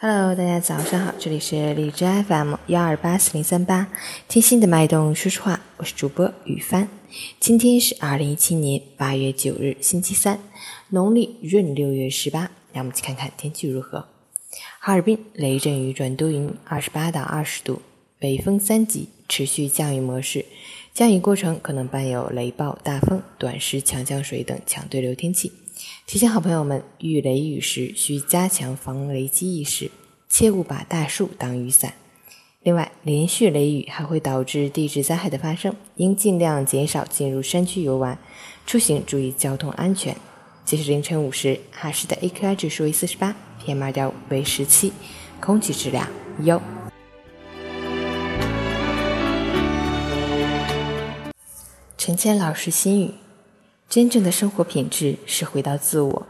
Hello，大家早上好，这里是荔枝 FM 幺二八四零三八，听心的脉动说实话，我是主播雨帆。今天是二零一七年八月九日，星期三，农历闰六月十八。让我们去看看天气如何。哈尔滨雷阵雨转多云，二十八到二十度，北风三级，持续降雨模式。降雨过程可能伴有雷暴、大风、短时强降水等强对流天气。提醒好朋友们，遇雷雨时需加强防雷击意识，切勿把大树当雨伞。另外，连续雷雨还会导致地质灾害的发生，应尽量减少进入山区游玩，出行注意交通安全。截至凌晨五时，哈市的 AQI 指数为四十八，PM 二点五为十七，空气质量优。陈谦老师心语。真正的生活品质是回到自我，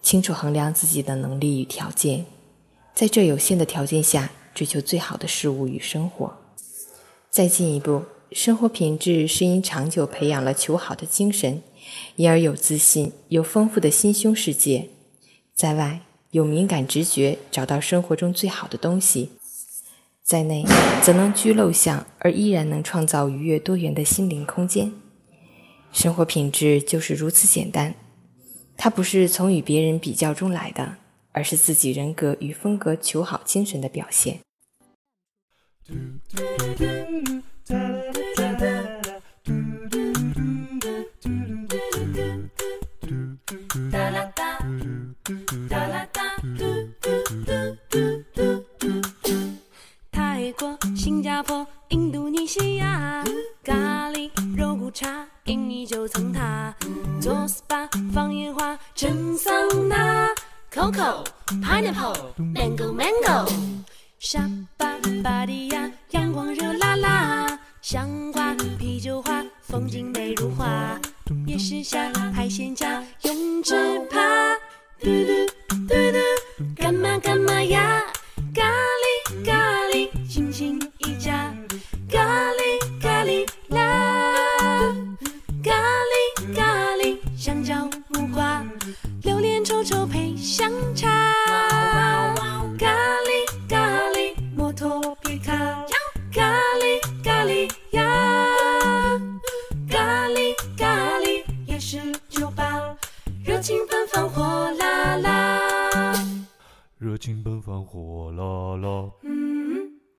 清楚衡量自己的能力与条件，在这有限的条件下追求最好的事物与生活。再进一步，生活品质是因长久培养了求好的精神，因而有自信，有丰富的心胸世界，在外有敏感直觉，找到生活中最好的东西，在内则能居陋巷而依然能创造愉悦多元的心灵空间。生活品质就是如此简单，它不是从与别人比较中来的，而是自己人格与风格求好精神的表现。泰国、新加坡、印度尼西亚，咖喱、肉骨茶。印尼九层塔，做 SPA 放烟花，蒸桑拿，Coco Pineapple Mango Mango，沙巴巴迪亚阳光热辣辣，香瓜啤酒花风景美如画，夜市下海鲜价用纸趴，嘟嘟。榴莲、臭臭配香茶，咖喱咖喱，摩托皮卡，咖喱咖喱呀，咖喱咖喱，夜市酒吧，热情奔放火辣辣，热情奔放火辣辣。